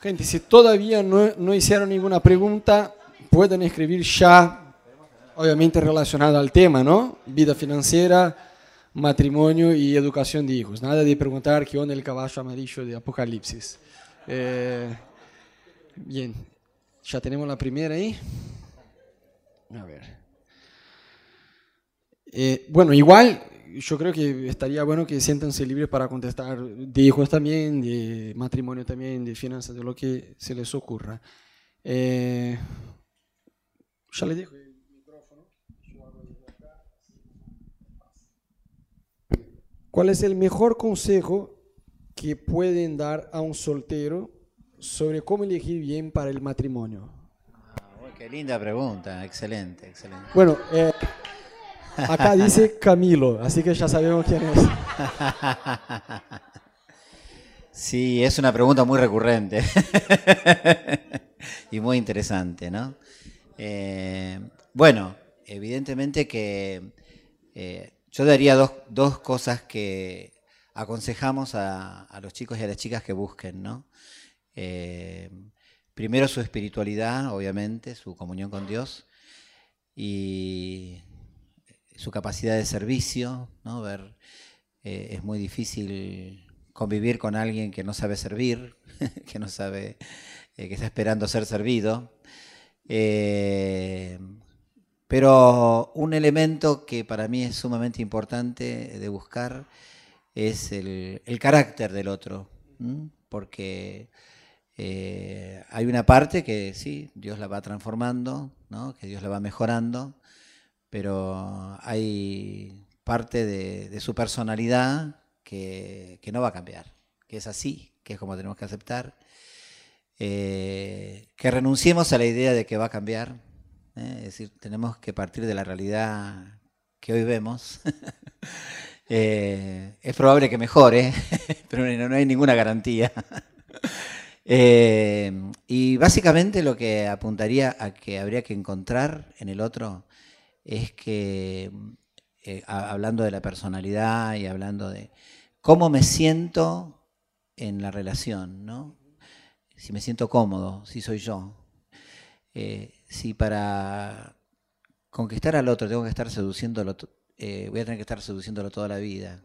Gente, si todavía no, no hicieron ninguna pregunta, pueden escribir ya, obviamente relacionada al tema, ¿no? Vida financiera, matrimonio y educación de hijos. Nada de preguntar qué onda el caballo amarillo de Apocalipsis. Eh, bien, ya tenemos la primera ahí. A ver. Eh, bueno, igual yo creo que estaría bueno que siéntanse libres para contestar de hijos también, de matrimonio también, de finanzas, de lo que se les ocurra. Eh, ya les dejo. ¿Cuál es el mejor consejo que pueden dar a un soltero sobre cómo elegir bien para el matrimonio? Ah, qué linda pregunta, excelente, excelente. Bueno, eh, Acá dice Camilo, así que ya sabemos quién es. Sí, es una pregunta muy recurrente y muy interesante, ¿no? Eh, bueno, evidentemente que eh, yo daría dos, cosas que aconsejamos a, los chicos y a las chicas que busquen, ¿no? Eh, primero su espiritualidad, obviamente, su comunión con Dios, y su capacidad de servicio, ¿no? Ver, eh, es muy difícil convivir con alguien que no sabe servir, que no sabe, eh, que está esperando ser servido. Eh, pero un elemento que para mí es sumamente importante de buscar es el, carácter del otro, porque hay una parte que sí, Dios la va transformando, ¿no? que Dios la va mejorando, pero hay parte de, su personalidad que, no va a cambiar, que es así, que es como tenemos que aceptar. Eh, que renunciemos a la idea de que va a cambiar, ¿eh? es decir, tenemos que partir de la realidad que hoy vemos. Eh, es probable que mejore, pero no, hay ninguna garantía. y básicamente lo que apuntaría a que habría que encontrar en el otro es que, eh, hablando de la personalidad y hablando de cómo me siento en la relación, ¿no? Si me siento cómodo, si soy yo. Eh, si para conquistar al otro tengo que estar seduciéndolo, eh, voy a tener que estar seduciéndolo toda la vida.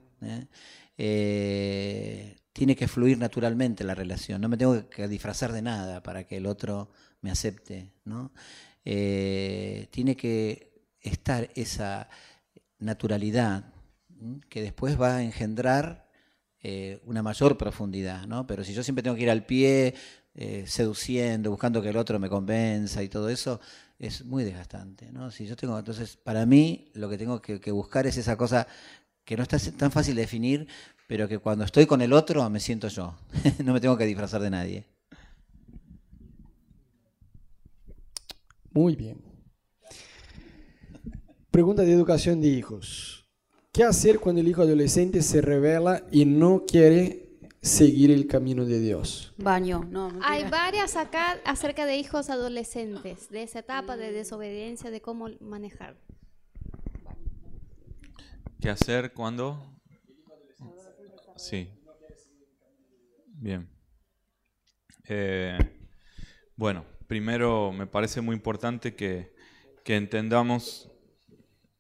tiene que fluir naturalmente la relación, no me tengo que disfrazar de nada para que el otro me acepte. ¿no? tiene que estar esa naturalidad que después va a engendrar eh, una mayor profundidad, ¿no? Pero si yo siempre tengo que ir al pie, eh, seduciendo, buscando que el otro me convenza y todo eso, es muy desgastante, ¿no? Si yo tengo, entonces, para mí, lo que tengo que, buscar es esa cosa que no está tan fácil de definir, pero que cuando estoy con el otro me siento yo, no me tengo que disfrazar de nadie. Muy bien. Pregunta de educación de hijos. ¿Qué hacer cuando el hijo adolescente se revela y no quiere seguir el camino de Dios? Baño, no. Hay varias acá acerca de hijos adolescentes, de esa etapa de desobediencia, de cómo manejar. ¿Qué hacer cuando? Sí. Bien. Eh, bueno, primero me parece muy importante que, que entendamos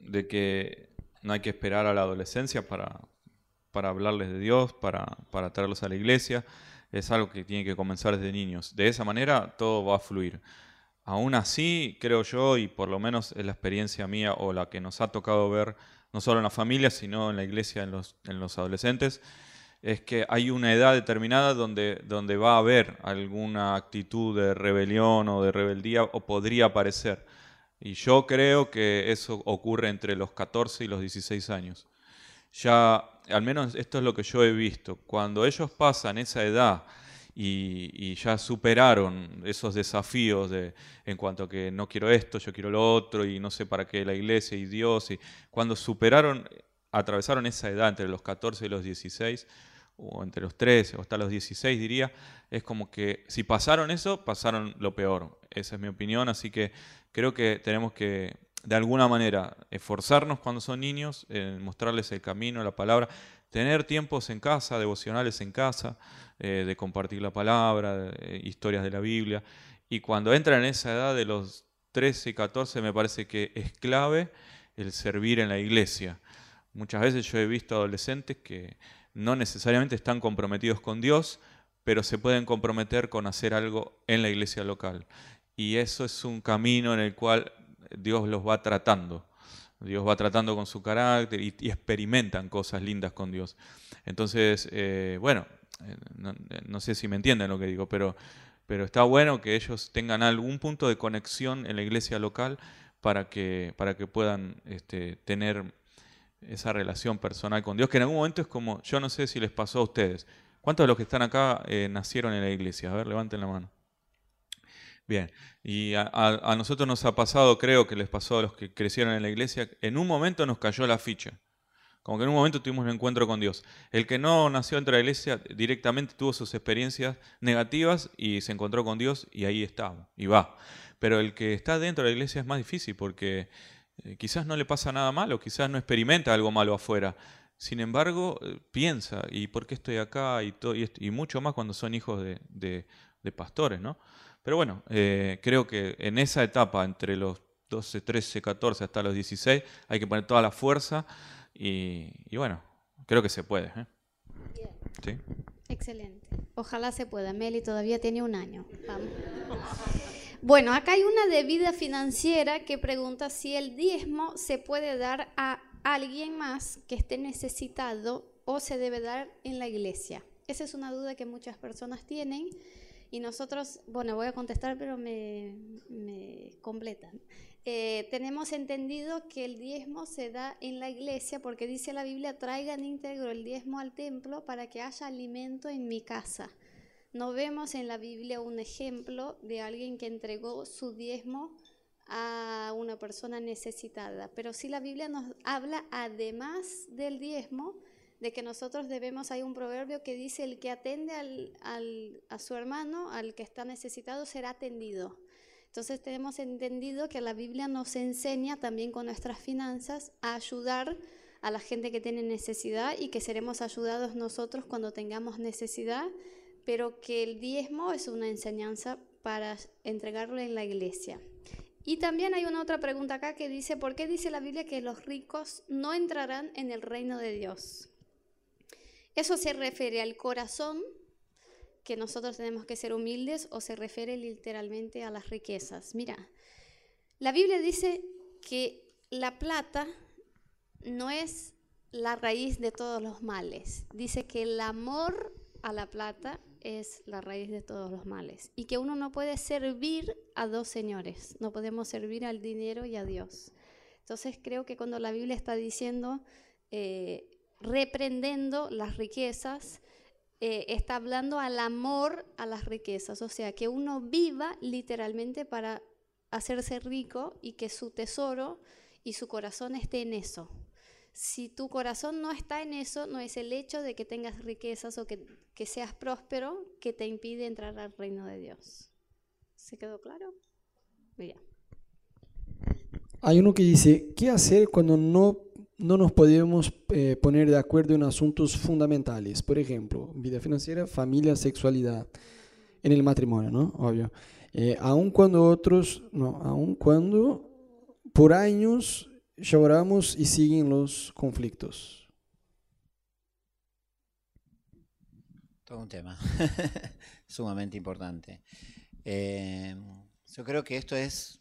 de que no hay que esperar a la adolescencia para, para hablarles de Dios, para, para traerlos a la iglesia. Es algo que tiene que comenzar desde niños. De esa manera todo va a fluir. Aún así, creo yo, y por lo menos es la experiencia mía o la que nos ha tocado ver, no solo en la familia, sino en la iglesia, en los, en los adolescentes, es que hay una edad determinada donde, donde va a haber alguna actitud de rebelión o de rebeldía, o podría aparecer. Y yo creo que eso ocurre entre los 14 y los 16 años. Ya, al menos esto es lo que yo he visto. Cuando ellos pasan esa edad y, ya superaron esos desafíos de, en cuanto a que no quiero esto, yo quiero lo otro y no sé para qué la iglesia y Dios, y cuando superaron, atravesaron esa edad entre los 14 y los 16, o entre los 13 o hasta los 16 diría, es como que si pasaron eso, pasaron lo peor. Esa es mi opinión, así que creo que tenemos que de alguna manera, esforzarnos cuando son niños, en mostrarles el camino, la palabra, tener tiempos en casa, devocionales en casa, eh, de compartir la palabra, historias de la Biblia. Y cuando entran en esa edad de los 13 y 14, me parece que es clave el servir en la iglesia. Muchas veces yo he visto adolescentes que no necesariamente están comprometidos con Dios, pero se pueden comprometer con hacer algo en la iglesia local. Y eso es un camino en el cual Dios los va tratando. Dios va tratando con su carácter y, experimentan cosas lindas con Dios. Entonces, eh, bueno, eh, no, sé si me entienden lo que digo, pero, pero está bueno que ellos tengan algún punto de conexión en la iglesia local para que, para que puedan este, tener esa relación personal con Dios, que en algún momento es como, yo no sé si les pasó a ustedes. ¿Cuántos de los que están acá eh, nacieron en la iglesia? A ver, levanten la mano. Bien, y a, nosotros nos ha pasado, creo que les pasó a los que crecieron en la iglesia, en un momento nos cayó la ficha. Como que en un momento tuvimos un encuentro con Dios. El que no nació dentro de la iglesia directamente tuvo sus experiencias negativas y se encontró con Dios y ahí está, y va. Pero el que está dentro de la iglesia es más difícil porque eh, quizás no le pasa nada malo, quizás no experimenta algo malo afuera. Sin embargo, eh, piensa, ¿y por qué estoy acá? Y, todo, y, mucho más cuando son hijos de, de pastores, ¿no? Pero bueno, eh, creo que en esa etapa, entre los 12, 13, 14 hasta los 16, hay que poner toda la fuerza y, bueno, creo que se puede. ¿eh? ¿Sí? Excelente. Ojalá se pueda. Meli todavía tiene un año. Bueno, acá hay una de vida financiera que pregunta si el diezmo se puede dar a alguien más que esté necesitado o se debe dar en la iglesia. Esa es una duda que muchas personas tienen. Y nosotros, bueno, voy a contestar, pero me, completan. Eh, tenemos entendido que el diezmo se da en la iglesia porque dice la Biblia, traigan íntegro el diezmo al templo para que haya alimento en mi casa. No vemos en la Biblia un ejemplo de alguien que entregó su diezmo a una persona necesitada, pero sí la Biblia nos habla además del diezmo de que nosotros debemos, hay un proverbio que dice, el que atende a su hermano, al que está necesitado, será atendido. Entonces tenemos entendido que la Biblia nos enseña también con nuestras finanzas a ayudar a la gente que tiene necesidad y que seremos ayudados nosotros cuando tengamos necesidad, pero que el diezmo es una enseñanza para entregarlo en la iglesia. Y también hay una otra pregunta acá que dice, ¿por qué dice la Biblia que los ricos no entrarán en el reino de Dios? ¿Eso se refiere al corazón, que nosotros tenemos que ser humildes, o se refiere literalmente a las riquezas? Mira, la Biblia dice que la plata no es la raíz de todos los males. Dice que el amor a la plata es la raíz de todos los males y que uno no puede servir a dos señores, no podemos servir al dinero y a Dios. Entonces creo que cuando la Biblia está diciendo eh, reprendiendo las riquezas, eh, está hablando al amor a las riquezas, o sea, que uno viva literalmente para hacerse rico y que su tesoro y su corazón esté en eso. Si tu corazón no está en eso, no es el hecho de que tengas riquezas o que, que seas próspero que te impide entrar al reino de Dios. ¿Se quedó claro? Bien. Hay uno que dice, ¿qué hacer cuando no no nos podemos eh, poner de acuerdo en asuntos fundamentales. Por ejemplo, vida financiera, familia, sexualidad, en el matrimonio, ¿no? Obvio. Eh, aun cuando otros, no, aun cuando por años lloramos y siguen los conflictos. Todo un tema sumamente importante. Eh, yo creo que esto es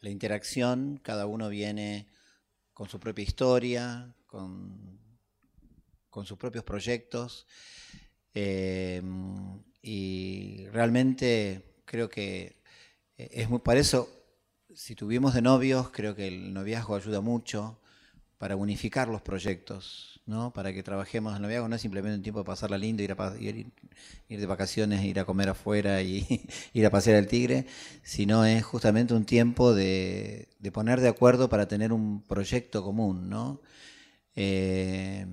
la interacción, cada uno viene con su propia historia, con, con sus propios proyectos. Em, y realmente creo que es muy, para eso, si tuvimos de novios, creo que el noviazgo ayuda mucho para unificar los proyectos, ¿no? Para que trabajemos. El noviazgo no es simplemente un tiempo de pasarla lindo, ir, a, ir, de vacaciones, ir a comer afuera y ir a pasear al tigre, sino es justamente un tiempo de, de poner de acuerdo para tener un proyecto común, ¿no? Eh,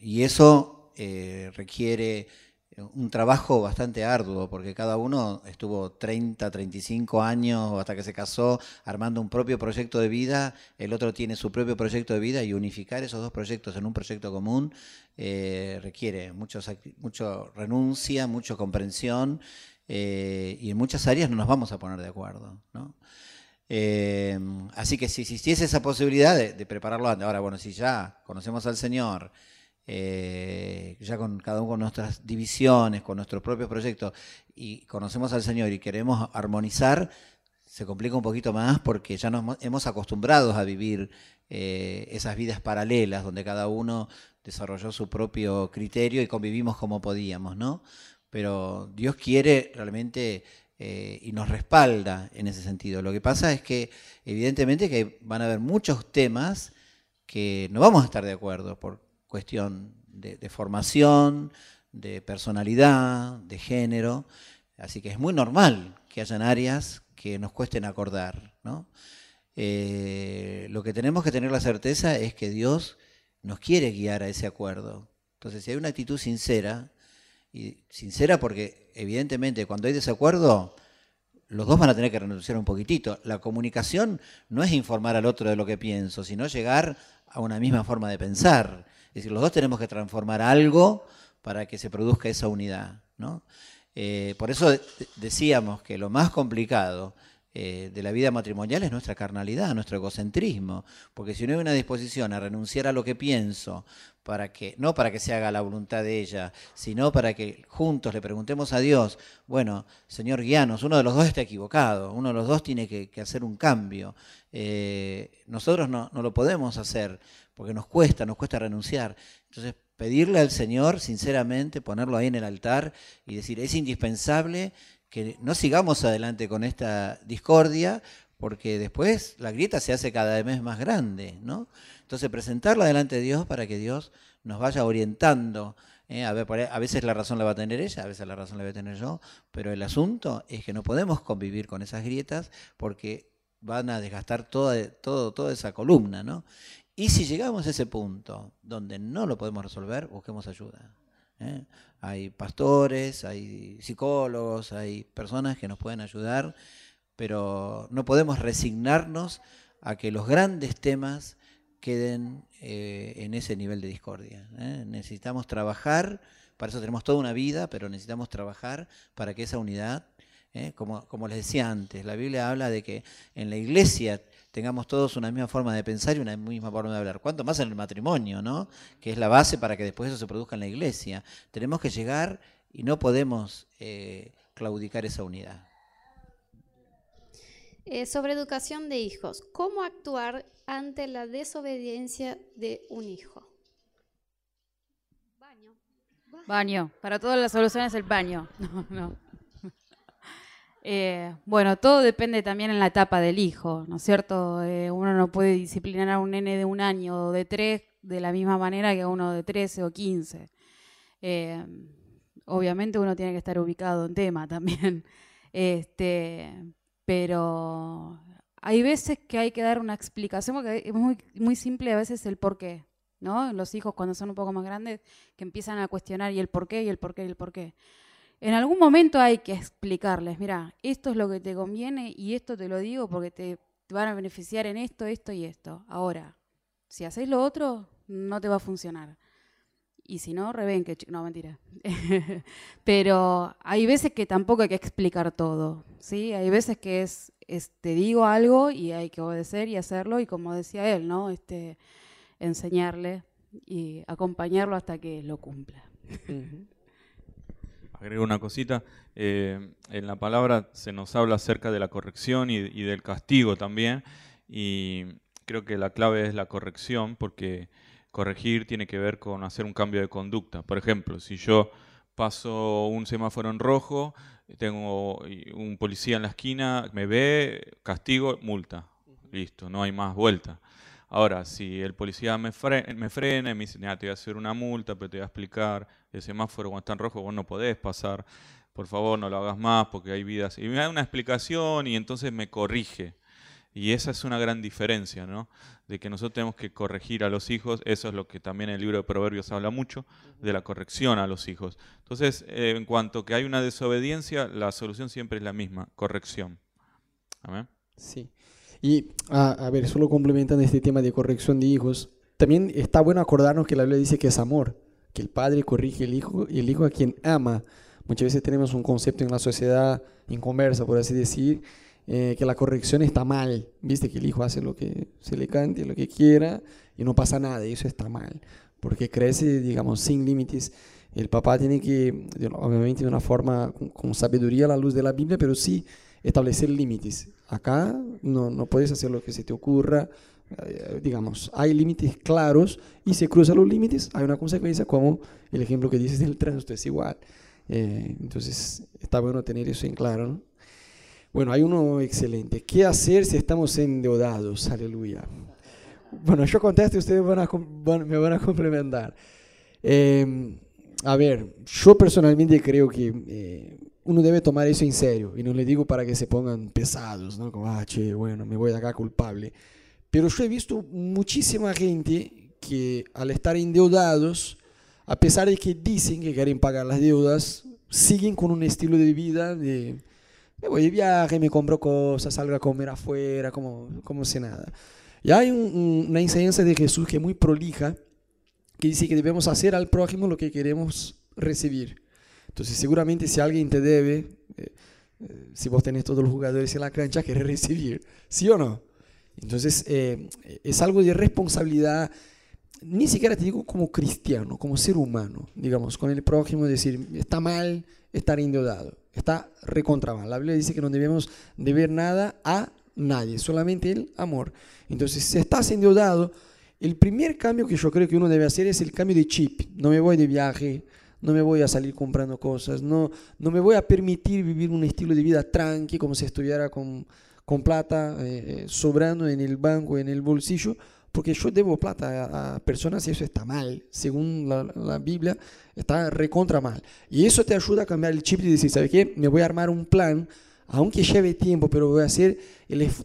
y eso eh, requiere un trabajo bastante arduo, porque cada uno estuvo 30, 35 años hasta que se casó armando un propio proyecto de vida, el otro tiene su propio proyecto de vida y unificar esos dos proyectos en un proyecto común eh, requiere mucho, mucho renuncia, mucha comprensión eh, y en muchas áreas no nos vamos a poner de acuerdo. Eh, así que si existiese esa posibilidad de, de prepararlo antes, ahora bueno, si ya conocemos al Señor, eh, ya con cada uno con nuestras divisiones, con nuestros propios proyectos, y conocemos al Señor y queremos armonizar, se complica un poquito más porque ya nos hemos acostumbrado a vivir eh, esas vidas paralelas, donde cada uno desarrolló su propio criterio y convivimos como podíamos, ¿no? Pero Dios quiere realmente eh, y nos respalda en ese sentido. Lo que pasa es que evidentemente que van a haber muchos temas que no vamos a estar de acuerdo, por, cuestión de, formación, de personalidad, de género. Así que es muy normal que hayan áreas que nos cuesten acordar. ¿no? Eh, lo que tenemos que tener la certeza es que Dios nos quiere guiar a ese acuerdo. Entonces, si hay una actitud sincera, y sincera porque evidentemente cuando hay desacuerdo, los dos van a tener que renunciar un poquitito. La comunicación no es informar al otro de lo que pienso, sino llegar a una misma forma de pensar. Es decir, los dos tenemos que transformar algo para que se produzca esa unidad. Eh, por eso decíamos que lo más complicado eh, de la vida matrimonial es nuestra carnalidad, nuestro egocentrismo, porque si no hay una disposición a renunciar a lo que pienso, para que, no para que se haga la voluntad de ella, sino para que juntos le preguntemos a Dios, bueno, Señor, guíanos, uno de los dos está equivocado, uno de los dos tiene que, hacer un cambio. Eh, nosotros no, no lo podemos hacer, porque nos cuesta, nos cuesta renunciar. Entonces, pedirle al Señor, sinceramente, ponerlo ahí en el altar y decir, es indispensable que no sigamos adelante con esta discordia, porque después la grieta se hace cada vez más grande, ¿no? Entonces, presentarla delante de Dios para que Dios nos vaya orientando. ¿eh? A, ver, a veces la razón la va a tener ella, a veces la razón la voy a tener yo, pero el asunto es que no podemos convivir con esas grietas porque van a desgastar toda, todo, toda esa columna, ¿no? Y si llegamos a ese punto donde no lo podemos resolver, busquemos ayuda. ¿eh? Hay pastores, hay psicólogos, hay personas que nos pueden ayudar, pero no podemos resignarnos a que los grandes temas queden eh, en ese nivel de discordia. ¿eh? Necesitamos trabajar, para eso tenemos toda una vida, pero necesitamos trabajar para que esa unidad, como, como les decía antes, la Biblia habla de que en la iglesia tengamos todos una misma forma de pensar y una misma forma de hablar. ¿Cuánto más en el matrimonio, ¿no? Que es la base para que después eso se produzca en la iglesia. Tenemos que llegar y no podemos eh, claudicar esa unidad. Eh, sobre educación de hijos, ¿cómo actuar ante la desobediencia de un hijo? Baño. Baño. Para todas las soluciones el baño. No, no. Eh, bueno, todo depende también en la etapa del hijo, ¿no es cierto? Eh, uno no puede disciplinar a un nene de un año o de tres de la misma manera que a uno de 13 o 15. Eh, obviamente uno tiene que estar ubicado en tema también. Este, pero hay veces que hay que dar una explicación, es muy, simple a veces el por qué. ¿no? Los hijos cuando son un poco más grandes que empiezan a cuestionar y el por qué y el por qué y el por qué. En algún momento hay que explicarles, mira, esto es lo que te conviene y esto te lo digo porque te van a beneficiar en esto, esto y esto. Ahora, si hacéis lo otro, no te va a funcionar. Y si no, reven que... No, mentira. Pero hay veces que tampoco hay que explicar todo, ¿sí? Hay veces que es, te digo algo y hay que obedecer y hacerlo y como decía él, ¿no? Este, enseñarle y acompañarlo hasta que lo cumpla agrego una cosita. Eh, en la palabra se nos habla acerca de la corrección y, del castigo también. Y creo que la clave es la corrección, porque corregir tiene que ver con hacer un cambio de conducta. Por ejemplo, si yo paso un semáforo en rojo, tengo un policía en la esquina, me ve, castigo, multa. Listo, no hay más vuelta. Ahora, si el policía me, me frena y me dice, te voy a hacer una multa, pero te voy a explicar, el semáforo cuando está en rojo vos no podés pasar, por favor no lo hagas más porque hay vidas. Y me da una explicación y entonces me corrige. Y esa es una gran diferencia, ¿no? De que nosotros tenemos que corregir a los hijos, eso es lo que también el libro de Proverbios habla mucho, de la corrección a los hijos. Entonces, eh, en cuanto que hay una desobediencia, la solución siempre es la misma, corrección. Amén. Sí. Y a, ver, solo complementando este tema de corrección de hijos, también está bueno acordarnos que la Biblia dice que es amor, que el padre corrige al hijo y el hijo a quien ama. Muchas veces tenemos un concepto en la sociedad inconversa, por así decir, eh, que la corrección está mal, viste que el hijo hace lo que se le cante, lo que quiera y no pasa nada, y eso está mal, porque crece, digamos, sin límites. El papá tiene que, obviamente de una forma con, sabiduría a la luz de la Biblia, pero sí establecer límites. Acá no, no puedes hacer lo que se te ocurra, digamos, hay límites claros y se cruzan los límites, hay una consecuencia como el ejemplo que dices del tránsito es igual. Eh, entonces está bueno tener eso en claro. ¿no? Bueno, hay uno excelente. ¿Qué hacer si estamos endeudados? Aleluya. Bueno, yo contesto y ustedes van a, me van a complementar. Em, a ver, yo personalmente creo que eh, uno debe tomar eso en serio. Y no le digo para que se pongan pesados, ¿no? Como, ah, che, bueno, me voy de acá culpable. Pero yo he visto muchísima gente que al estar endeudados, a pesar de que dicen que quieren pagar las deudas, siguen con un estilo de vida de me voy de viaje, me compro cosas, salgo a comer afuera, como, como si nada. Y hay una enseñanza de Jesús que es muy prolija, que dice que debemos hacer al prójimo lo que queremos recibir. Entonces, seguramente si alguien te debe, eh, eh, si vos tenés todos los jugadores en la cancha, querés recibir, ¿sí o no? Entonces, eh, es algo de responsabilidad, ni siquiera te digo como cristiano, como ser humano, digamos, con el prójimo, decir, está mal estar endeudado Está recontra mal. La Biblia dice que no debemos deber nada a nadie, solamente el amor. Entonces, si estás endeudado, el primer cambio que yo creo que uno debe hacer es el cambio de chip. No me voy de viaje, no me voy a salir comprando cosas, no, no me voy a permitir vivir un estilo de vida tranqui, como si estuviera con, con plata eh, eh, sobrando en el banco, en el bolsillo, porque yo debo plata a, personas y eso está mal, según la, Biblia, está recontra mal. Y eso te ayuda a cambiar el chip y decir, ¿sabes qué? Me voy a armar un plan, aunque lleve tiempo, pero voy a hacer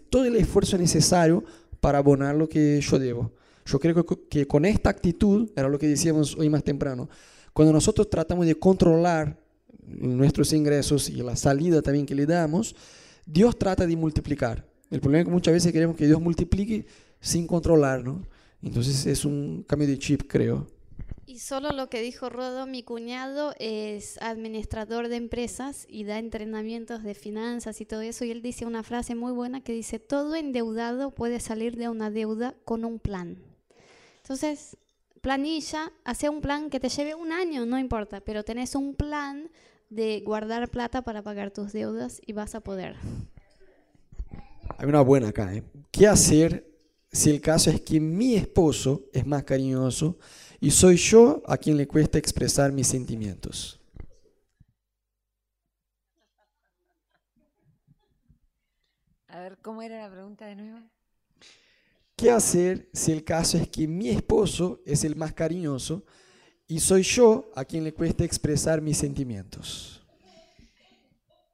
todo el esfuerzo necesario para abonar lo que yo debo. Yo creo que con esta actitud, era lo que decíamos hoy más temprano, cuando nosotros tratamos de controlar nuestros ingresos y la salida también que le damos, Dios trata de multiplicar. El problema es que muchas veces queremos que Dios multiplique sin controlar, ¿no? Entonces es un cambio de chip, creo. Y solo lo que dijo Rodo, mi cuñado es administrador de empresas y da entrenamientos de finanzas y todo eso. Y él dice una frase muy buena que dice, todo endeudado puede salir de una deuda con un plan. Entonces, planilla, hace un plan que te lleve un año, no importa, pero tenés un plan de guardar plata para pagar tus deudas y vas a poder. Hay una buena acá, ¿eh? ¿Qué hacer si el caso es que mi esposo es más cariñoso y soy yo a quien le cuesta expresar mis sentimientos. A ver, ¿cómo era la pregunta de nuevo? ¿Qué hacer si el caso es que mi esposo es el más cariñoso y soy yo a quien le cuesta expresar mis sentimientos?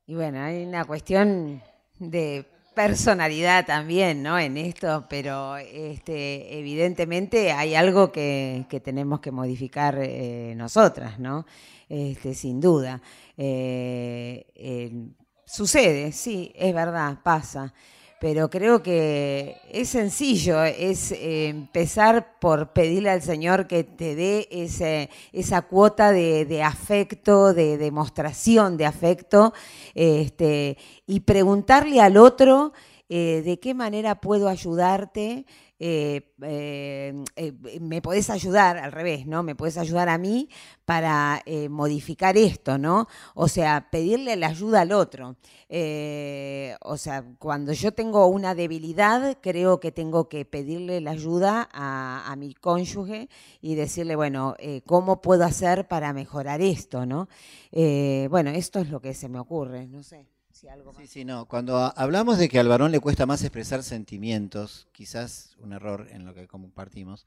Y bueno, hay una cuestión de personalidad también, ¿no? En esto, pero este, evidentemente hay algo que, tenemos que modificar eh, nosotras, ¿no? Este, sin duda. Eh, sucede, sí, es verdad, pasa pero creo que es sencillo, es eh, empezar por pedirle al Señor que te dé esa cuota de, afecto, de demostración de afecto, este, y preguntarle al otro eh, de qué manera puedo ayudarte. Eh, eh, me podés ayudar, al revés, ¿no? Me podés ayudar a mí para modificar esto, ¿no? O sea, pedirle la ayuda al otro. o sea, cuando yo tengo una debilidad, creo que tengo que pedirle la ayuda a, a mi cónyuge y decirle, bueno, ¿cómo puedo hacer para mejorar esto, ¿no? bueno, esto es lo que se me ocurre, no sé. Sí, sí, no. Cuando hablamos de que al varón le cuesta más expresar sentimientos, quizás un error en lo que compartimos,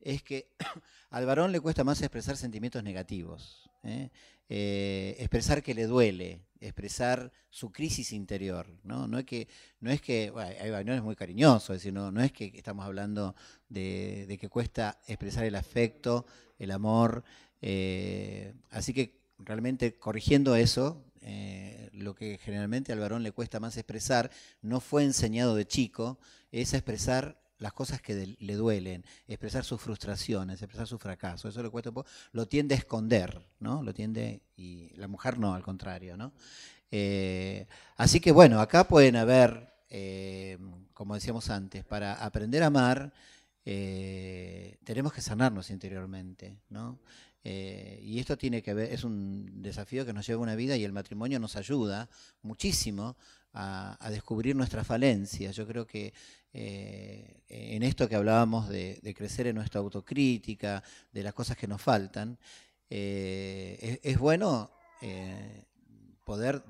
es que al varón le cuesta más expresar sentimientos negativos. ¿eh? eh, expresar que le duele, expresar su crisis interior, ¿no? No es que, no es que, bueno, es muy cariñoso, es decir, no, no es que estamos hablando de, que cuesta expresar el afecto, el amor, eh, así que realmente corrigiendo eso, eh, lo que generalmente al varón le cuesta más expresar, no fue enseñado de chico, es expresar las cosas que le duelen, expresar sus frustraciones, expresar su fracaso. Eso le cuesta un poco, lo tiende a esconder, ¿no? Lo tiende, y la mujer no, al contrario, ¿no? Eh, así que bueno, acá pueden haber, eh, como decíamos antes, para aprender a amar, tenemos que sanarnos interiormente, ¿no? Eh, y esto tiene que ver, es un desafío que nos lleva una vida y el matrimonio nos ayuda muchísimo a, descubrir nuestras falencias. Yo creo que eh, en esto que hablábamos de, crecer en nuestra autocrítica, de las cosas que nos faltan, eh, es, bueno poder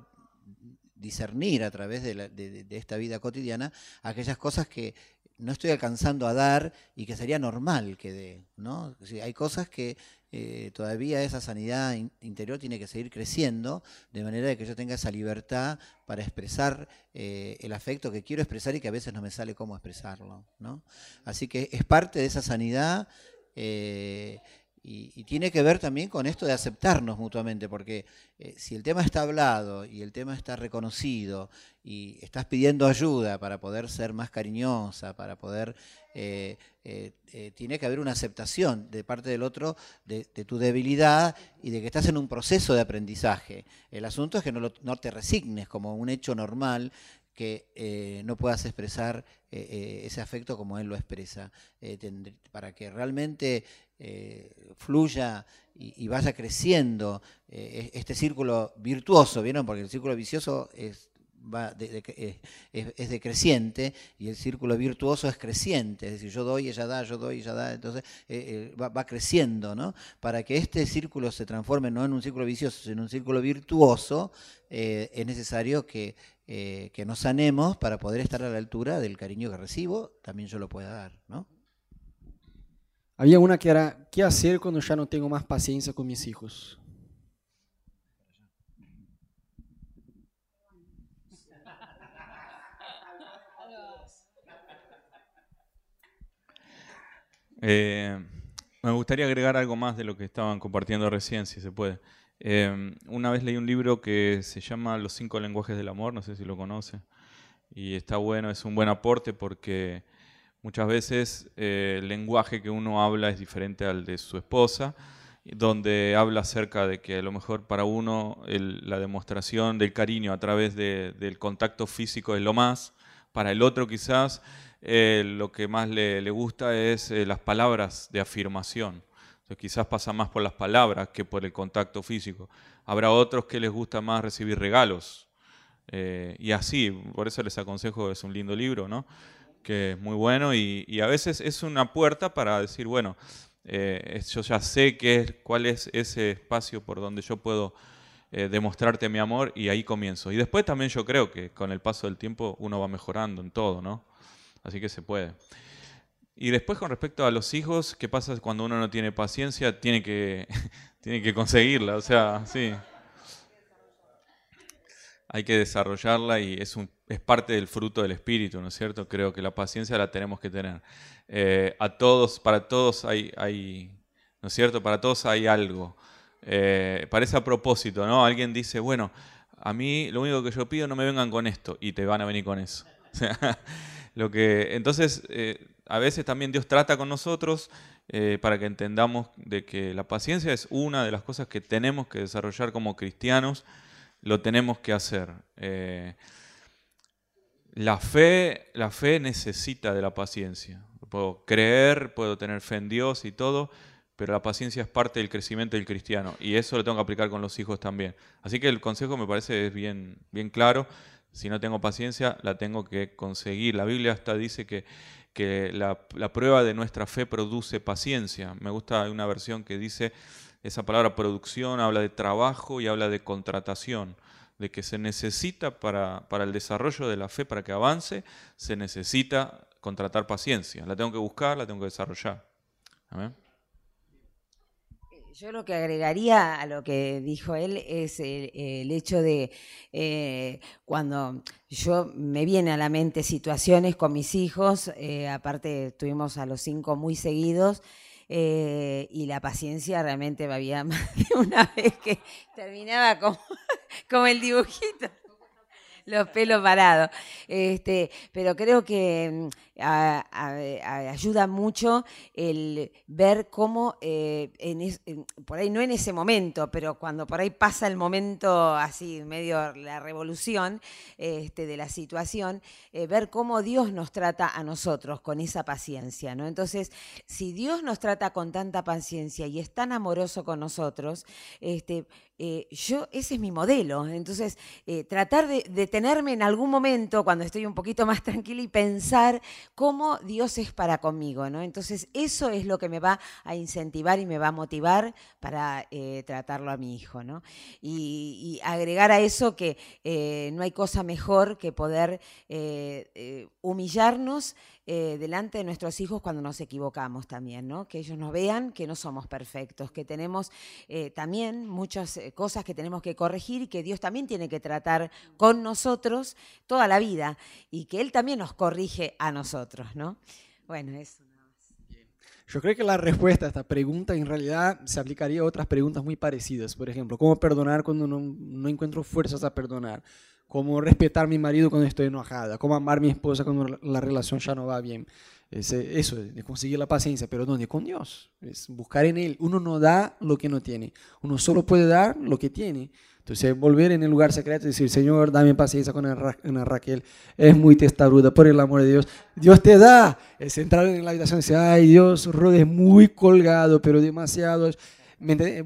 discernir a través de, esta vida cotidiana aquellas cosas que no estoy alcanzando a dar y que sería normal que dé. ¿no? hay cosas que eh, todavía esa sanidad interior tiene que seguir creciendo, de manera de que yo tenga esa libertad para expresar eh, el afecto que quiero expresar y que a veces no me sale cómo expresarlo. ¿no? Así que es parte de esa sanidad. Eh, y, tiene que ver también con esto de aceptarnos mutuamente, porque si el tema está hablado y el tema está reconocido y estás pidiendo ayuda para poder ser más cariñosa, para poder eh, eh, eh, tiene que haber una aceptación de parte del otro de, tu debilidad y de que estás en un proceso de aprendizaje. El asunto es que no, te resignes como un hecho normal que no puedas expresar ese afecto como él lo expresa, para que realmente fluya y, vaya creciendo este círculo virtuoso, ¿vieron? Porque el círculo vicioso es va eh, es, decreciente y el círculo virtuoso es creciente, es decir, yo doy, ella da, yo doy, ella da, entonces eh, eh, va, creciendo, ¿no? Para que este círculo se transforme no en un círculo vicioso, sino en un círculo virtuoso, es necesario que, que nos sanemos para poder estar a la altura del cariño que recibo, también yo lo pueda dar, ¿no? Había una que era, ¿qué hacer cuando ya no tengo más paciencia con mis hijos? Eh, me gustaría agregar algo más de lo que estaban compartiendo recién, si se puede. Eh, una vez leí un libro que se llama Los cinco lenguajes del amor, no sé si lo conoce, y está bueno, es un buen aporte porque muchas veces eh, el lenguaje que uno habla es diferente al de su esposa, donde habla acerca de que a lo mejor para uno la demostración del cariño a través del contacto físico es lo más, para el otro quizás eh, lo que más le, gusta es eh, las palabras de afirmación. Quizás pasa más por las palabras que por el contacto físico. Habrá otros que les gusta más recibir regalos. Eh, y así, por eso les aconsejo, es un lindo libro, ¿no? que es muy bueno y, a veces es una puerta para decir, bueno, yo ya sé qué cuál es ese espacio por donde yo puedo demostrarte mi amor y ahí comienzo. Y después también yo creo que con el paso del tiempo uno va mejorando en todo, ¿no? Así que se puede. Y después con respecto a los hijos, ¿qué pasa cuando uno no tiene paciencia? Tiene que, tiene que conseguirla, o sea, sí. Hay que desarrollarla y es, un, es parte del fruto del espíritu, ¿no es cierto? Creo que la paciencia la tenemos que tener. Eh, a todos, para todos hay, hay, ¿no es cierto? Para todos hay algo. Eh, parece a propósito, ¿no? Alguien dice, bueno, a mí lo único que yo pido no me vengan con esto y te van a venir con eso. Lo que, entonces, eh, a veces también Dios trata con nosotros eh, para que entendamos de que la paciencia es una de las cosas que tenemos que desarrollar como cristianos, lo tenemos que hacer. Eh, la, fe, la fe necesita de la paciencia. Puedo creer, puedo tener fe en Dios y todo, pero la paciencia es parte del crecimiento del cristiano y eso lo tengo que aplicar con los hijos también. Así que el consejo me parece bien, bien claro si no tengo paciencia, la tengo que conseguir. La Biblia hasta dice que, que la, prueba de nuestra fe produce paciencia. Me gusta una versión que dice, esa palabra producción habla de trabajo y habla de contratación, de que se necesita para, para el desarrollo de la fe, para que avance, se necesita contratar paciencia. La tengo que buscar, la tengo que desarrollar. Yo lo que agregaría a lo que dijo él es el, hecho de eh, cuando yo me viene a la mente situaciones con mis hijos, eh, aparte tuvimos a los cinco muy seguidos, eh, y la paciencia realmente había más de una vez que terminaba como, como el dibujito los pelos parados. Este, pero creo que mm, ayuda mucho el ver cómo, eh, por ahí no en ese momento, pero cuando por ahí pasa el momento así, medio la revolución este, de la situación, eh, ver cómo Dios nos trata a nosotros con esa paciencia. ¿no? Entonces, si Dios nos trata con tanta paciencia y es tan amoroso con nosotros, este, eh, yo, ese es mi modelo. Entonces, eh, tratar de detenerme en algún momento cuando estoy un poquito más tranquila y pensar cómo Dios es para conmigo, ¿no? Entonces, eso es lo que me va a incentivar y me va a motivar para eh, tratarlo a mi hijo, ¿no? Y, agregar a eso que no hay cosa mejor que poder humillarnos eh, delante de nuestros hijos cuando nos equivocamos también. Que ellos nos vean que no somos perfectos, que tenemos eh, también muchas eh, cosas que tenemos que corregir y que Dios también tiene que tratar con nosotros toda la vida y que Él también nos corrige a nosotros, ¿no? Bueno, eso. Yo creo que la respuesta a esta pregunta en realidad se aplicaría a otras preguntas muy parecidas. Por ejemplo, ¿cómo perdonar cuando no encuentro fuerzas a perdonar? Cómo respetar a mi marido cuando estoy enojada, cómo amar a mi esposa cuando la relación ya no va bien. eso, de conseguir la paciencia, pero ¿dónde? Con Dios. Es buscar en Él. Uno no da lo que no tiene. Uno solo puede dar lo que tiene. Entonces, volver en el lugar secreto y decir, Señor, dame paciencia con Ana Raquel. Es muy testaruda, por el amor de Dios. Dios te da. Es entrar en la habitación y decir, ay, Dios, Rod es muy colgado, pero demasiado.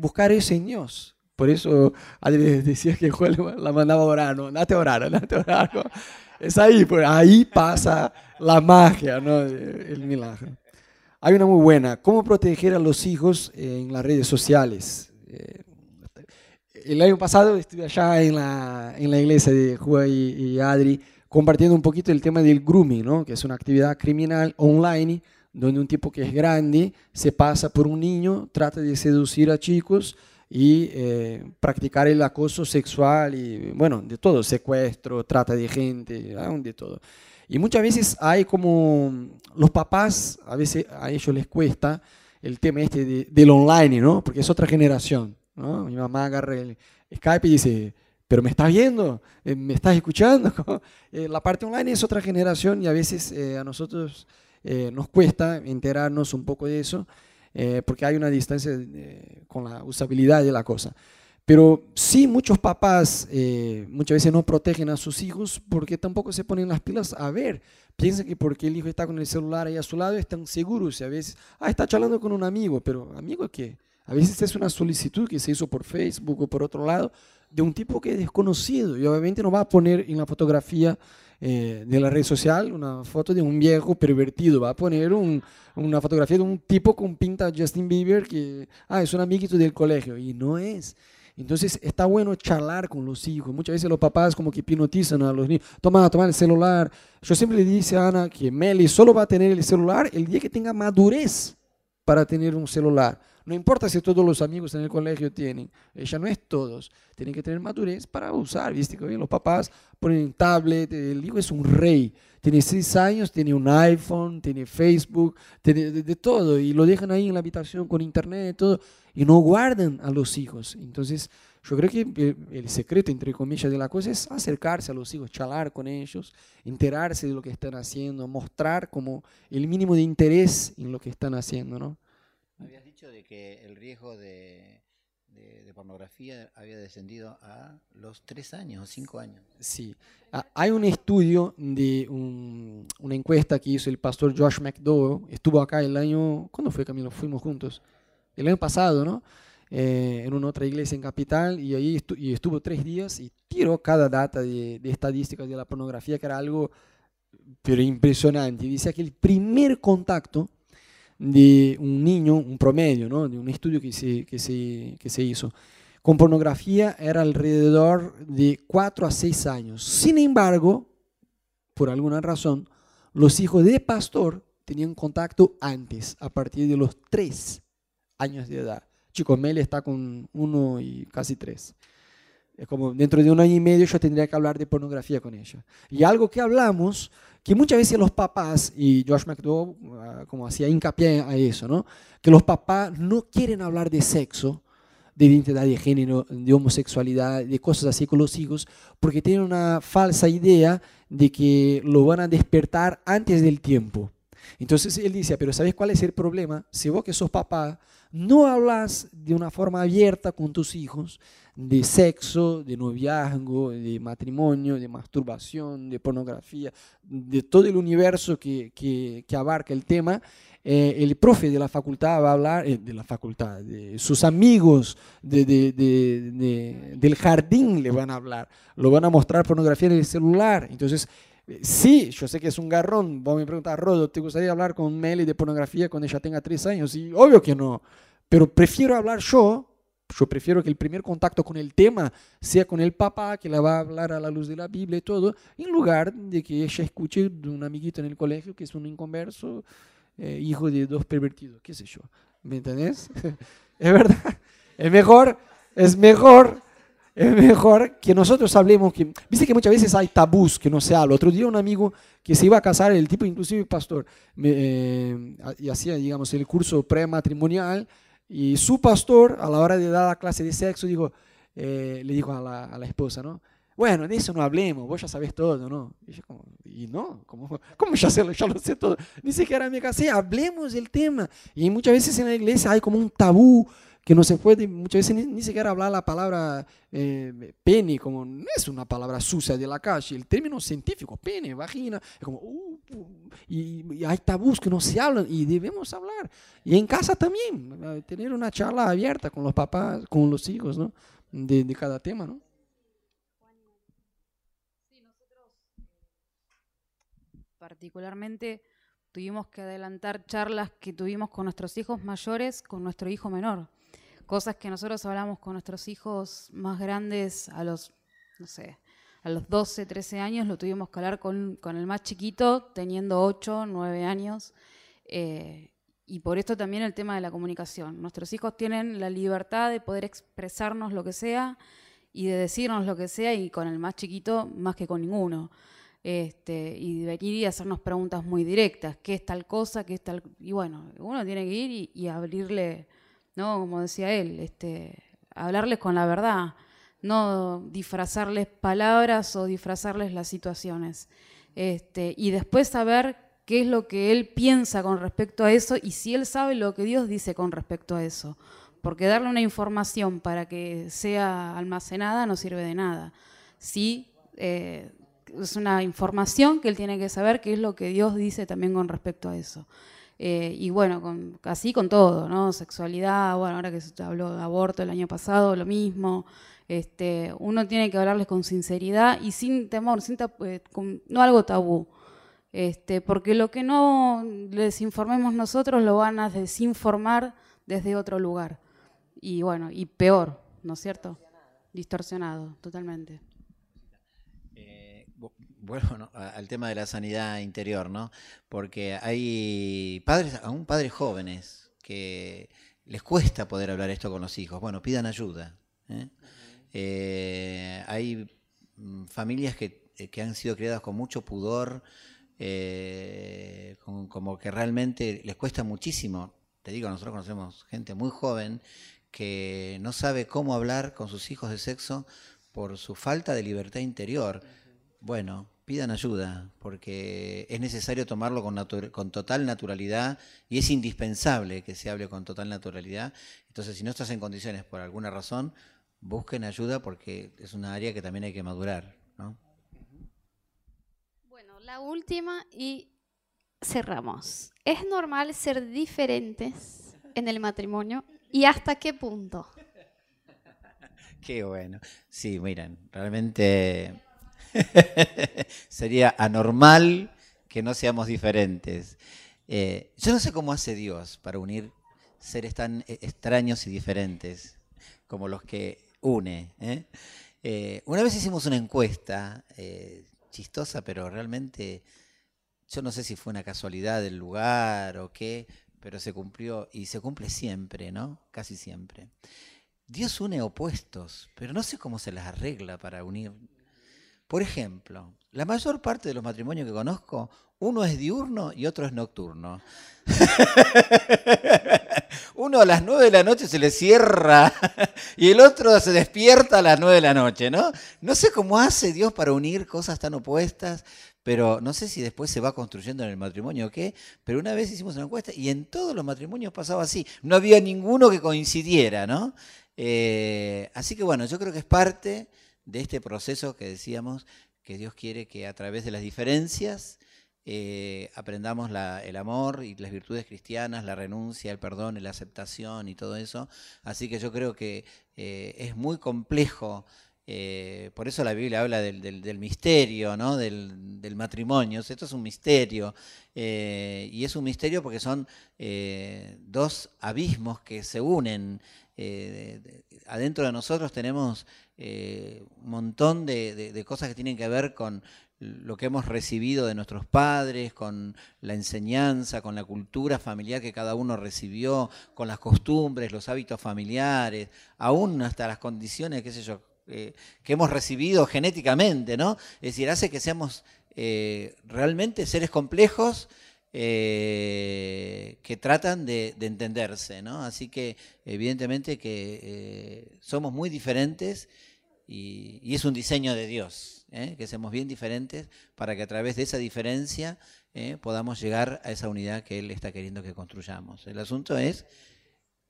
Buscar eso en Dios. Por eso Adri decía que Juan la mandaba a orar, ¿no? Date a orar, a orar. Es ahí, pues, ahí pasa la magia, ¿no? El milagro. Hay una muy buena, ¿cómo proteger a los hijos en las redes sociales? Eh, el año pasado estuve allá en la, en la iglesia de Juan y, Adri compartiendo un poquito el tema del grooming, ¿no? que es una actividad criminal online donde un tipo que es grande se pasa por un niño, trata de seducir a chicos y eh, practicar el acoso sexual y, bueno, de todo, secuestro, trata de gente, de todo. Y muchas veces hay como, los papás, a veces a ellos les cuesta el tema este del online, ¿no? Porque es otra generación, ¿no? Mi mamá agarra el Skype y dice, pero me estás viendo, eh, me estás escuchando. Eh, la parte online es otra generación y a veces a nosotros nos cuesta enterarnos un poco de eso. Eh, porque hay una distancia eh, con la usabilidad de la cosa. Pero sí, muchos papás eh, muchas veces no protegen a sus hijos porque tampoco se ponen las pilas a ver. Piensan que porque el hijo está con el celular ahí a su lado están seguros. Y a veces, ah, está charlando con un amigo, pero ¿amigo qué? A veces es una solicitud que se hizo por Facebook o por otro lado de un tipo que es desconocido y obviamente no va a poner en la fotografía eh, de la red social una foto de un viejo pervertido, va a poner una fotografía de un tipo con pinta Justin Bieber que, ah, es un amiguito del colegio, y no es. Entonces está bueno charlar con los hijos. Muchas veces los papás como que hipnotizan a los niños. Toma, toma el celular. Yo siempre le dice a Ana que Meli solo va a tener el celular el día que tenga madurez para tener un celular. No importa si todos los amigos en el colegio tienen, ella no es todos. Tienen que tener madurez para usar, ¿viste? Que los papás ponen tablet, el hijo es un rey. Tiene seis años, tiene un iPhone, tiene Facebook, tiene de, todo. Y lo dejan ahí en la habitación con internet todo. Y no guardan a los hijos. Entonces, yo creo que el secreto, entre comillas, de la cosa es acercarse a los hijos, charlar con ellos, enterarse de lo que están haciendo, mostrar como el mínimo de interés en lo que están haciendo, ¿no? De que el riesgo de, pornografía había descendido a los tres años o cinco años. Sí, ah, hay un estudio de una encuesta que hizo el pastor Josh McDowell, estuvo acá el año, ¿cuándo fue Camilo? Fuimos juntos, el año pasado, ¿no? Eh, en una otra iglesia en Capital y ahí y estuvo tres días y tiró cada data de, de estadísticas de la pornografía que era algo pero impresionante. Dice que el primer contacto de un niño, un promedio, ¿no? de un estudio que se, que, se, que se hizo, con pornografía era alrededor de 4 a 6 años. Sin embargo, por alguna razón, los hijos de pastor tenían contacto antes, a partir de los 3 años de edad. Chicos, Meli está con uno y casi tres. Es como dentro de un año y medio yo tendría que hablar de pornografía con ella. Y algo que hablamos, que muchas veces los papás, y Josh McDowell ah, como hacía hincapié a eso, ¿no? que los papás no quieren hablar de sexo, de identidad de género, de homosexualidad, de cosas así con los hijos, porque tienen una falsa idea de que lo van a despertar antes del tiempo. Entonces él dice, pero ¿sabes cuál es el problema? Si vos que sos papá, no hablas de una forma abierta con tus hijos de sexo, de noviazgo, de matrimonio, de masturbación, de pornografía, de todo el universo que, que, abarca el tema, eh, el profe de la facultad va a hablar, eh, de la facultad, sus amigos de, de, de, del jardín le van a hablar, lo van a mostrar pornografía en el celular. Entonces, sí, yo sé que es un garrón. Vos me preguntas, Rodo, ¿te gustaría hablar con Meli de pornografía cuando ella tenga tres años? Y obvio que no. Pero prefiero hablar yo. Yo prefiero que el primer contacto con el tema sea con el papá, que le va a hablar a la luz de la Biblia y todo, en lugar de que ella escuche de un amiguito en el colegio que es un inconverso eh, hijo de dos pervertidos, qué sé yo. ¿Me entendés? es verdad. Es mejor, es mejor, es mejor que nosotros hablemos. Que, Viste que muchas veces hay tabús que no se habla. Otro día un amigo que se iba a casar, el tipo inclusive pastor, eh, y hacía, digamos, el curso prematrimonial, y su pastor, a la hora de dar la clase de sexo, dijo, eh, le dijo a la, a la esposa, ¿no? Bueno, de eso no hablemos, vos ya sabés todo, ¿no? Y, yo como, y no, ¿cómo, cómo ya, sé, ya lo sé todo? Ni siquiera me casé, hablemos del tema. Y muchas veces en la iglesia hay como un tabú que no se puede, muchas veces ni, siquiera hablar la palabra eh, pene, como no es una palabra sucia de la calle, el término científico, pene, vagina, es como, uh, uh, y, y, hay tabús que no se hablan y debemos hablar. Y en casa también, eh, tener una charla abierta con los papás, con los hijos, ¿no? De, de cada tema, ¿no? particularmente tuvimos que adelantar charlas que tuvimos con nuestros hijos mayores, con nuestro hijo menor. Cosas que nosotros hablamos con nuestros hijos más grandes a los, no sé, a los 12, 13 años, lo tuvimos que hablar con, con el más chiquito, teniendo 8, 9 años. Eh, y por esto también el tema de la comunicación. Nuestros hijos tienen la libertad de poder expresarnos lo que sea y de decirnos lo que sea, y con el más chiquito más que con ninguno este, y venir y hacernos preguntas muy directas, qué es tal cosa, qué es tal... Y bueno, uno tiene que ir y, abrirle, ¿no? Como decía él, este, hablarles con la verdad, no disfrazarles palabras o disfrazarles las situaciones. Este, y después saber qué es lo que él piensa con respecto a eso y si él sabe lo que Dios dice con respecto a eso. Porque darle una información para que sea almacenada no sirve de nada. Sí, eh, es una información que él tiene que saber qué es lo que Dios dice también con respecto a eso. Eh, y bueno, con, así con todo, ¿no? Sexualidad, bueno, ahora que se habló de aborto el año pasado, lo mismo. Este, uno tiene que hablarles con sinceridad y sin temor, sin eh, no algo tabú. Este, porque lo que no les informemos nosotros lo van a desinformar desde otro lugar. Y bueno, y peor, ¿no es cierto? Distorsionado, totalmente vuelvo al tema de la sanidad interior, ¿no? Porque hay padres, aún padres jóvenes, que les cuesta poder hablar esto con los hijos. Bueno, pidan ayuda. ¿eh? Eh, hay mm, familias que, eh, que, han sido criadas con mucho pudor, como que realmente les cuesta muchísimo. Te digo, nosotros conocemos gente muy joven que no sabe cómo hablar con sus hijos de sexo por su falta de libertad interior. Bueno, pidan ayuda, porque es necesario tomarlo con, con, total naturalidad y es indispensable que se hable con total naturalidad. Entonces, si no estás en condiciones por alguna razón, busquen ayuda porque es una área que también hay que madurar. ¿no? Bueno, la última y cerramos. ¿Es normal ser diferentes en el matrimonio y hasta qué punto? Qué bueno. Sí, miren, realmente Sería anormal que no seamos diferentes. Eh, yo no sé cómo hace Dios para unir seres tan eh, extraños y diferentes como los que une. ¿eh? una vez hicimos una encuesta chistosa, pero realmente yo no sé si fue una casualidad del lugar o qué, pero se cumplió y se cumple siempre, ¿no? Casi siempre. Dios une opuestos, pero no sé cómo se las arregla para unir. Por ejemplo, la mayor parte de los matrimonios que conozco, uno es diurno y otro es nocturno. Uno a las nueve de la noche se le cierra y el otro se despierta a las nueve de la noche, ¿no? No sé cómo hace Dios para unir cosas tan opuestas, pero no sé si después se va construyendo en el matrimonio o qué, pero una vez hicimos una encuesta y en todos los matrimonios pasaba así, no había ninguno que coincidiera, ¿no? Eh, así que bueno, yo creo que es parte de este proceso que decíamos que Dios quiere que a través de las diferencias eh, aprendamos el amor y las virtudes cristianas, la renuncia, el perdón, la aceptación y todo eso. Así que yo creo que eh, es muy complejo. Eh, por eso la Biblia habla del, misterio, ¿no? del, matrimonio. Esto es un misterio. y es un misterio porque son dos abismos que se unen. adentro de nosotros tenemos un montón de, cosas que tienen que ver con lo que hemos recibido de nuestros padres, con la enseñanza, con la cultura familiar que cada uno recibió, con las costumbres, los hábitos familiares, aún hasta las condiciones, eh, que hemos recibido genéticamente, ¿no? Es decir, hace que seamos eh, realmente seres complejos eh, que tratan de, entenderse, ¿no? Así que evidentemente que somos muy diferentes y es un diseño de Dios. ¿eh? que seamos bien diferentes, para que a través de esa diferencia ¿eh? podamos llegar a esa unidad que Él está queriendo que construyamos. El asunto es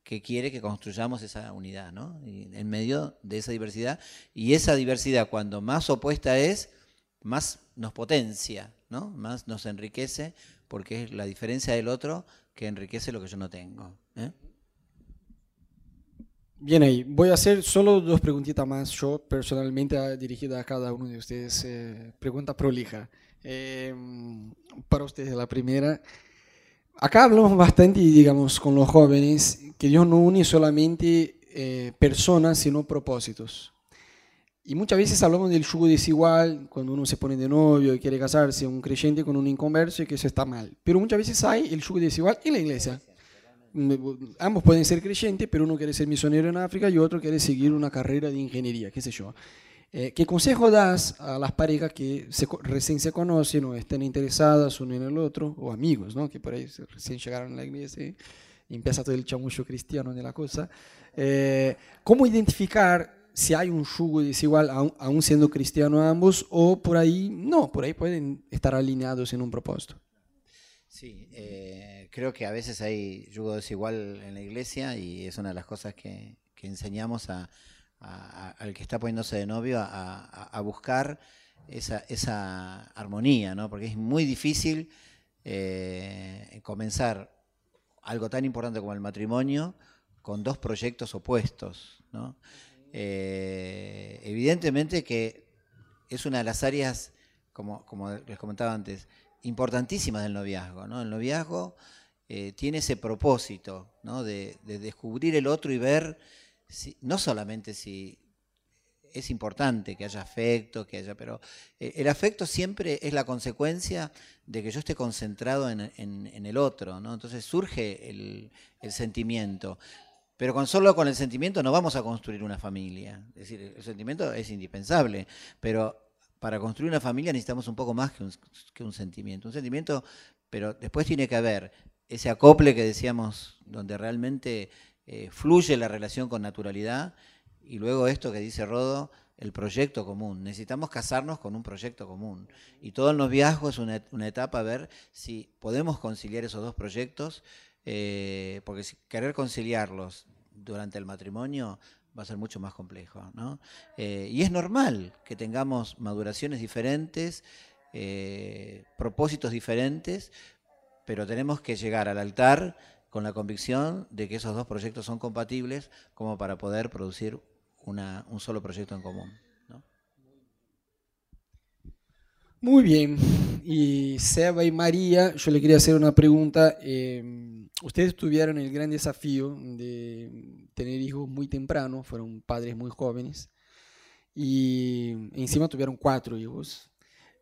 que quiere que construyamos esa unidad, ¿no? en medio de esa diversidad. Y esa diversidad, cuando más opuesta es, más nos potencia, ¿no? Más nos enriquece, porque es la diferencia del otro que enriquece lo que yo no tengo. ¿eh? Bien ahí, voy a hacer solo dos preguntitas más yo personalmente ah, dirigida a cada uno de ustedes. Eh, pregunta prolija. Eh, para ustedes la primera. Acá hablamos bastante, digamos, con los jóvenes, que Dios no une solamente eh, personas, sino propósitos. Y muchas veces hablamos del yugo desigual, cuando uno se pone de novio y quiere casarse, un creyente con un inconverso, y que eso está mal. Pero muchas veces hay el yugo desigual en la iglesia ambos pueden ser creyentes, pero uno quiere ser misionero en África y otro quiere seguir una carrera de ingeniería, qué sé yo. Eh, ¿Qué consejo das a las parejas que recién se conocen o estén interesadas uno en el otro, o amigos, ¿no? que por ahí recién llegaron a la iglesia y empieza todo el chamucho cristiano de la cosa? Eh, ¿Cómo identificar si hay un yugo desigual, aún siendo cristiano ambos, o por ahí no, por ahí pueden estar alineados en un propósito? Sí, eh, creo que a veces hay yugo desigual en la iglesia y es una de las cosas que, enseñamos al que está poniéndose de novio a, buscar esa, armonía, ¿no? porque es muy difícil eh, comenzar algo tan importante como el matrimonio con dos proyectos opuestos. ¿no? Eh, evidentemente que es una de las áreas, como, les comentaba antes, importantísimas del noviazgo. ¿no? El noviazgo eh, tiene ese propósito ¿no? de, descubrir el otro y ver si, no solamente si es importante que haya afecto, que haya, pero eh, el afecto siempre es la consecuencia de que yo esté concentrado en, el otro, ¿no? Entonces surge el, sentimiento. Pero con solo con el sentimiento no vamos a construir una familia. Es decir, el sentimiento es indispensable, pero para construir una familia necesitamos un poco más que un, sentimiento. Un sentimiento, pero después tiene que haber ese acople que decíamos, donde realmente eh, fluye la relación con naturalidad, y luego esto que dice Rodo, el proyecto común. Necesitamos casarnos con un proyecto común. Y todo el noviazgo es una, etapa a ver si podemos conciliar esos dos proyectos, eh, porque si querer conciliarlos durante el matrimonio va a ser mucho más complejo. ¿no? Eh, y es normal que tengamos maduraciones diferentes, eh, propósitos diferentes, pero tenemos que llegar al altar con la convicción de que esos dos proyectos son compatibles como para poder producir un solo proyecto en común. Muy bien. Y Seba y María, yo le quería hacer una pregunta. Em, ustedes tuvieron el gran desafío de tener hijos muy temprano, fueron padres muy jóvenes y encima tuvieron cuatro hijos.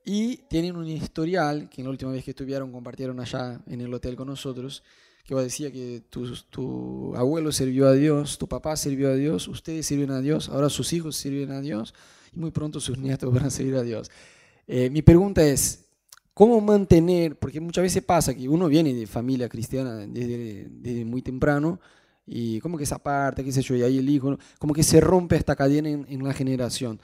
Y tienen un historial, que en la última vez que estuvieron compartieron allá en el hotel con nosotros, que decía que tu, tu abuelo sirvió a Dios, tu papá sirvió a Dios, ustedes sirven a Dios, ahora sus hijos sirven a Dios y muy pronto sus nietos van a servir a Dios. Eh, mi pregunta es, ¿cómo mantener, porque muchas veces pasa que uno viene de familia cristiana desde, desde muy temprano, y como que esa parte, qué sé yo, y ahí el hijo, como que se rompe esta cadena en, en, la generación.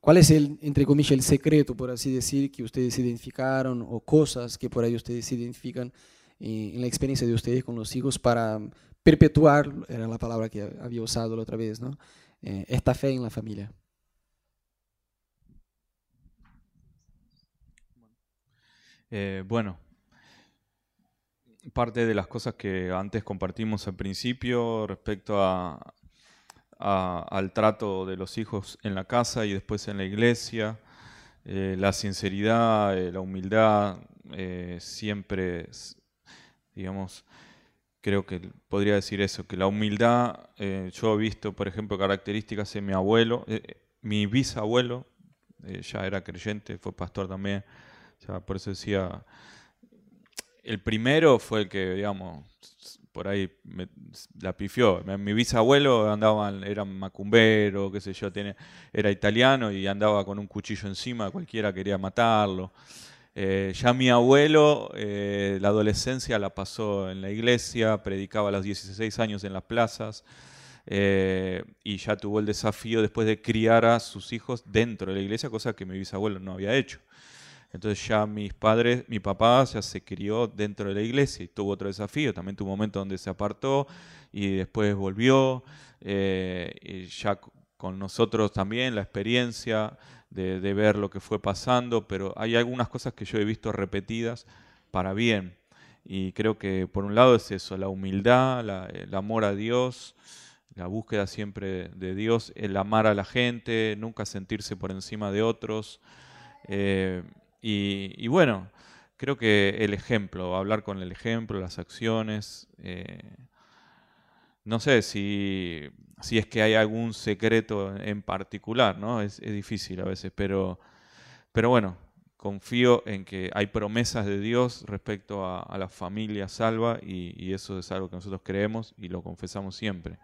¿Cuál es el, entre comillas, el secreto, por así decir, que ustedes identificaron o cosas que por ahí ustedes identifican en, en la experiencia de ustedes con los hijos para perpetuar, era la palabra que había usado la otra vez, ¿no? Eh, esta fe en la familia? Eh, bueno, parte de las cosas que antes compartimos al principio respecto a, al trato de los hijos en la casa y después en la iglesia, eh, la sinceridad, eh, la humildad, siempre, digamos, creo que podría decir eso, que la humildad, yo he visto, por ejemplo, características en mi abuelo, mi bisabuelo, ya era creyente, fue pastor también, por eso decía, el primero fue el que, digamos, por ahí la pifió. Mi bisabuelo andaba, era macumbero, qué sé yo, tiene, era italiano y andaba con un cuchillo encima, cualquiera quería matarlo. Eh, ya mi abuelo, eh, la adolescencia la pasó en la iglesia, predicaba a los 16 años en las plazas eh, y ya tuvo el desafío después de criar a sus hijos dentro de la iglesia, cosa que mi bisabuelo no había hecho. Entonces ya mis padres, mi papá ya se crió dentro de la iglesia y tuvo otro desafío. También tuvo un momento donde se apartó y después volvió. Eh, ya con nosotros también la experiencia de, ver lo que fue pasando, pero hay algunas cosas que yo he visto repetidas para bien. Y creo que por un lado es eso, la humildad, el amor a Dios, la búsqueda siempre de Dios, el amar a la gente, nunca sentirse por encima de otros. Eh, y, bueno, creo que el ejemplo, hablar con el ejemplo, las acciones, eh, no sé si, si, es que hay algún secreto en particular, ¿no? Es, difícil a veces, pero, pero, bueno, confío en que hay promesas de Dios respecto a, la familia salva y, y, eso es algo que nosotros creemos y lo confesamos siempre.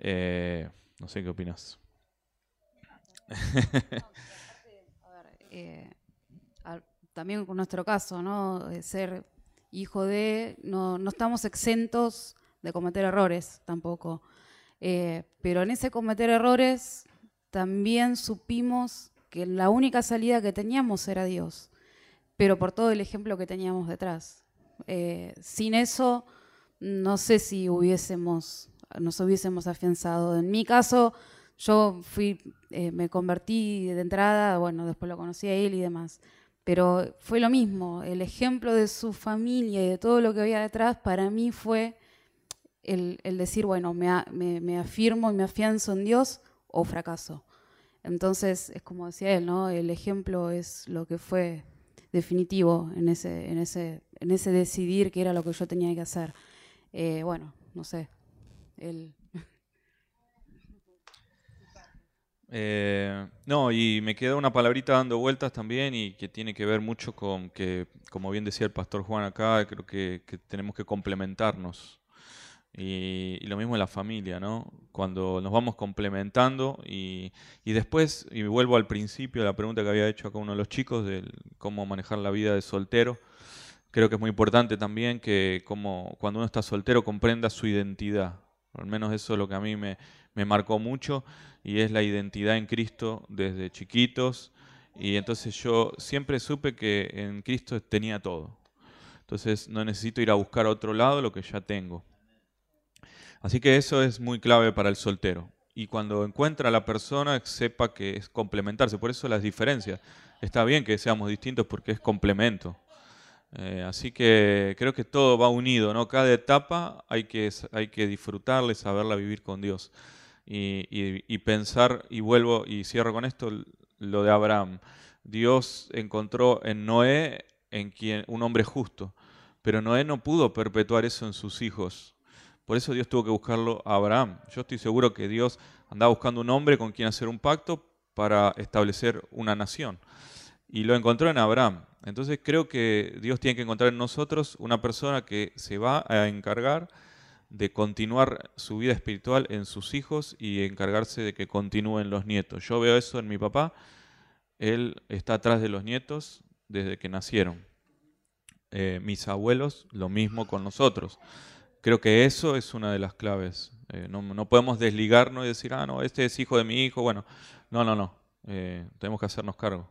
Eh, no sé qué opinas. eh, también con nuestro caso, ¿no? De ser hijo de, no, no, estamos exentos de cometer errores tampoco. Eh, pero en ese cometer errores también supimos que la única salida que teníamos era Dios, pero por todo el ejemplo que teníamos detrás. Eh, sin eso, no sé si hubiésemos, nos hubiésemos afianzado. En mi caso, yo fui, eh, me convertí de entrada, bueno, después lo conocí a él y demás pero fue lo mismo, el ejemplo de su familia y de todo lo que había detrás para mí fue el, el decir, bueno, me, me, me, afirmo y me afianzo en Dios o fracaso. Entonces, es como decía él, ¿no? El ejemplo es lo que fue definitivo en ese, en ese, en ese decidir qué era lo que yo tenía que hacer. Eh, bueno, no sé, él Eh, no, y me queda una palabrita dando vueltas también y que tiene que ver mucho con que, como bien decía el pastor Juan acá, creo que, tenemos que complementarnos. Y, y, lo mismo en la familia, ¿no? Cuando nos vamos complementando y, y, después, y vuelvo al principio, la pregunta que había hecho acá uno de los chicos, de cómo manejar la vida de soltero, creo que es muy importante también que como cuando uno está soltero comprenda su identidad. Al menos eso es lo que a mí me, marcó mucho y es la identidad en Cristo desde chiquitos. Y entonces yo siempre supe que en Cristo tenía todo. Entonces no necesito ir a buscar a otro lado lo que ya tengo. Así que eso es muy clave para el soltero. Y cuando encuentra a la persona, sepa que es complementarse. Por eso las diferencias. Está bien que seamos distintos porque es complemento. Eh, así que creo que todo va unido, ¿no? Cada etapa hay que, hay que disfrutarla y saberla vivir con Dios y, y, pensar, y vuelvo y cierro con esto, lo de Abraham. Dios encontró en Noé en quien, un hombre justo, pero Noé no pudo perpetuar eso en sus hijos. Por eso Dios tuvo que buscarlo a Abraham. Yo estoy seguro que Dios andaba buscando un hombre con quien hacer un pacto para establecer una nación. Y lo encontró en Abraham. Entonces creo que Dios tiene que encontrar en nosotros una persona que se va a encargar de continuar su vida espiritual en sus hijos y encargarse de que continúen los nietos. Yo veo eso en mi papá, él está atrás de los nietos desde que nacieron. Eh, mis abuelos, lo mismo con nosotros. Creo que eso es una de las claves. Eh, no, podemos desligarnos y decir, ah, no, este es hijo de mi hijo. Bueno, no, no, no. Eh, tenemos que hacernos cargo.